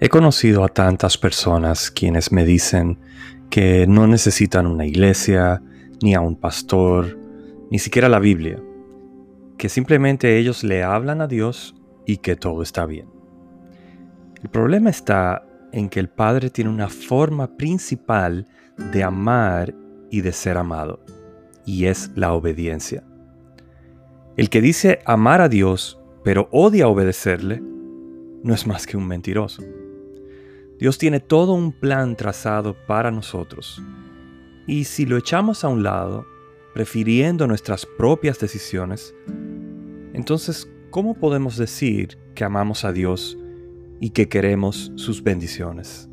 He conocido a tantas personas quienes me dicen que no necesitan una iglesia, ni a un pastor, ni siquiera la Biblia, que simplemente ellos le hablan a Dios y que todo está bien. El problema está en que el Padre tiene una forma principal de amar y de ser amado, y es la obediencia. El que dice amar a Dios, pero odia obedecerle, no es más que un mentiroso. Dios tiene todo un plan trazado para nosotros, y si lo echamos a un lado, prefiriendo nuestras propias decisiones, entonces, ¿cómo podemos decir que amamos a Dios y que queremos sus bendiciones.